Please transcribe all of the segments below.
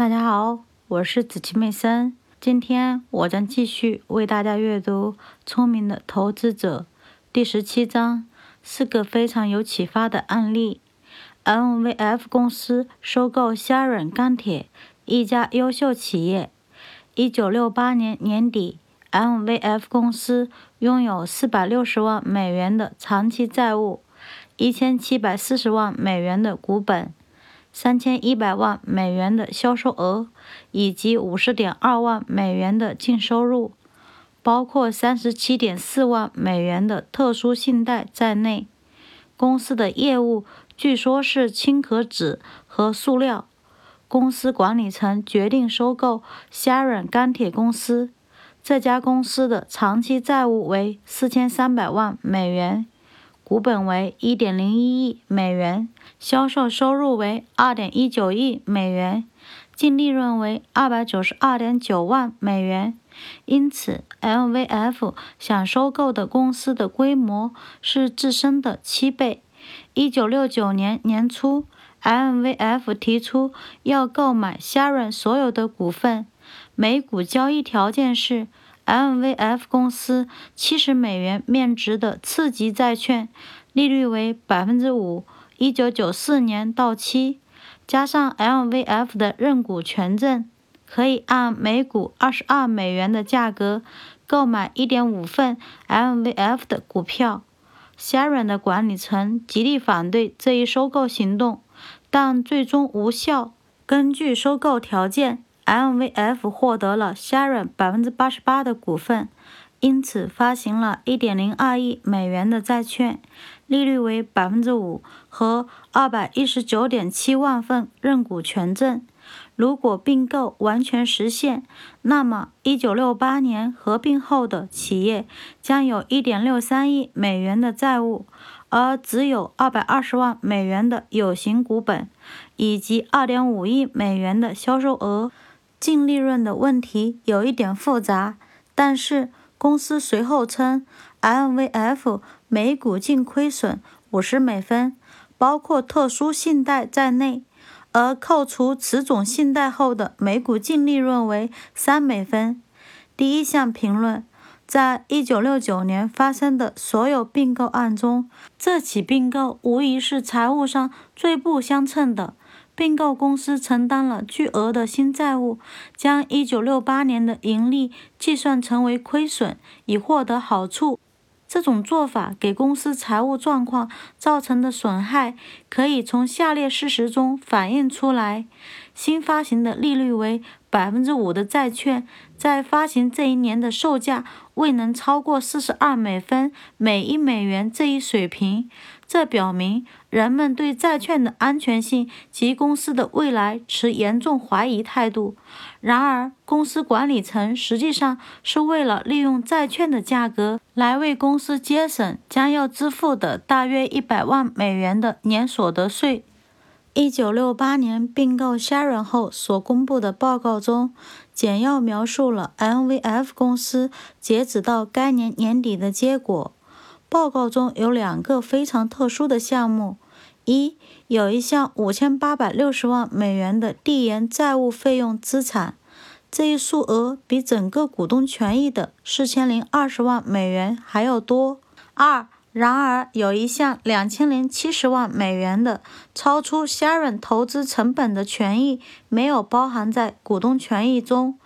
大家好，我是子琪妹森。今天我将继续为大家阅读《聪明的投资者》第十七章，四个非常有启发的案例。MVF 公司收购虾软钢铁，一家优秀企业。一九六八年年底，MVF 公司拥有四百六十万美元的长期债务，一千七百四十万美元的股本。三千一百万美元的销售额，以及五十点二万美元的净收入，包括三十七点四万美元的特殊信贷在内。公司的业务据说是轻壳纸和塑料。公司管理层决定收购 Siren 钢铁公司。这家公司的长期债务为四千三百万美元。股本为一点零一亿美元，销售收入为二点一九亿美元，净利润为二百九十二点九万美元。因此，LVF 想收购的公司的规模是自身的七倍。一九六九年年初，LVF 提出要购买 Sharon 所有的股份，每股交易条件是。MVF 公司七十美元面值的次级债券，利率为百分之五，一九九四年到期，加上 MVF 的认股权证，可以按每股二十二美元的价格购买一点五份 MVF 的股票。Sharon 的管理层极力反对这一收购行动，但最终无效。根据收购条件。MVF 获得了 Sharon 百分之八十八的股份，因此发行了一点零二亿美元的债券，利率为百分之五和二百一十九点七万份认股权证。如果并购完全实现，那么一九六八年合并后的企业将有一点六三亿美元的债务，而只有二百二十万美元的有形股本，以及二点五亿美元的销售额。净利润的问题有一点复杂，但是公司随后称，MVF 每股净亏损五十美分，包括特殊信贷在内，而扣除此种信贷后的每股净利润为三美分。第一项评论，在一九六九年发生的所有并购案中，这起并购无疑是财务上最不相称的。并购公司承担了巨额的新债务，将1968年的盈利计算成为亏损，以获得好处。这种做法给公司财务状况造成的损害，可以从下列事实中反映出来：新发行的利率为百分之五的债券，在发行这一年的售价未能超过四十二美分每一美元这一水平。这表明人们对债券的安全性及公司的未来持严重怀疑态度。然而，公司管理层实际上是为了利用债券的价格来为公司节省将要支付的大约一百万美元的年所得税。一九六八年并购 Sharon 后所公布的报告中，简要描述了 MVF 公司截止到该年年底的结果。报告中有两个非常特殊的项目：一，有一项五千八百六十万美元的递延债务费用资产，这一数额比整个股东权益的四千零二十万美元还要多；二，然而有一项两千零七十万美元的超出 Sharon 投资成本的权益没有包含在股东权益中。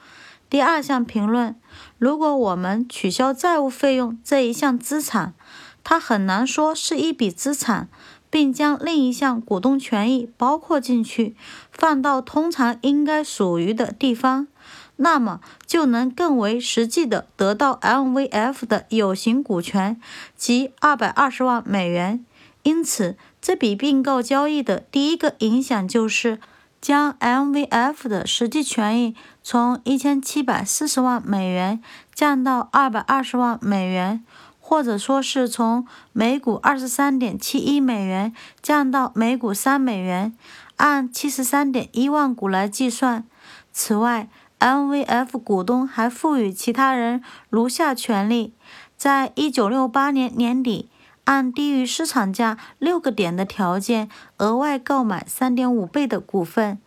第二项评论。如果我们取消债务费用这一项资产，它很难说是一笔资产，并将另一项股东权益包括进去，放到通常应该属于的地方，那么就能更为实际的得到 MVF 的有形股权及二百二十万美元。因此，这笔并购交易的第一个影响就是。将 MVF 的实际权益从一千七百四十万美元降到二百二十万美元，或者说是从每股二十三点七一美元降到每股三美元，按七十三点一万股来计算。此外，MVF 股东还赋予其他人如下权利：在一九六八年年底。按低于市场价六个点的条件，额外购买三点五倍的股份。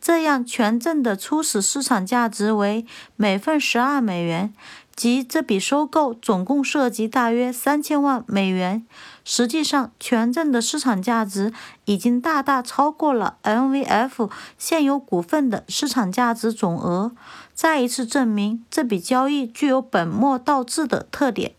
这样权证的初始市场价值为每份十二美元，即这笔收购总共涉及大约三千万美元。实际上，权证的市场价值已经大大超过了 MVF 现有股份的市场价值总额，再一次证明这笔交易具有本末倒置的特点。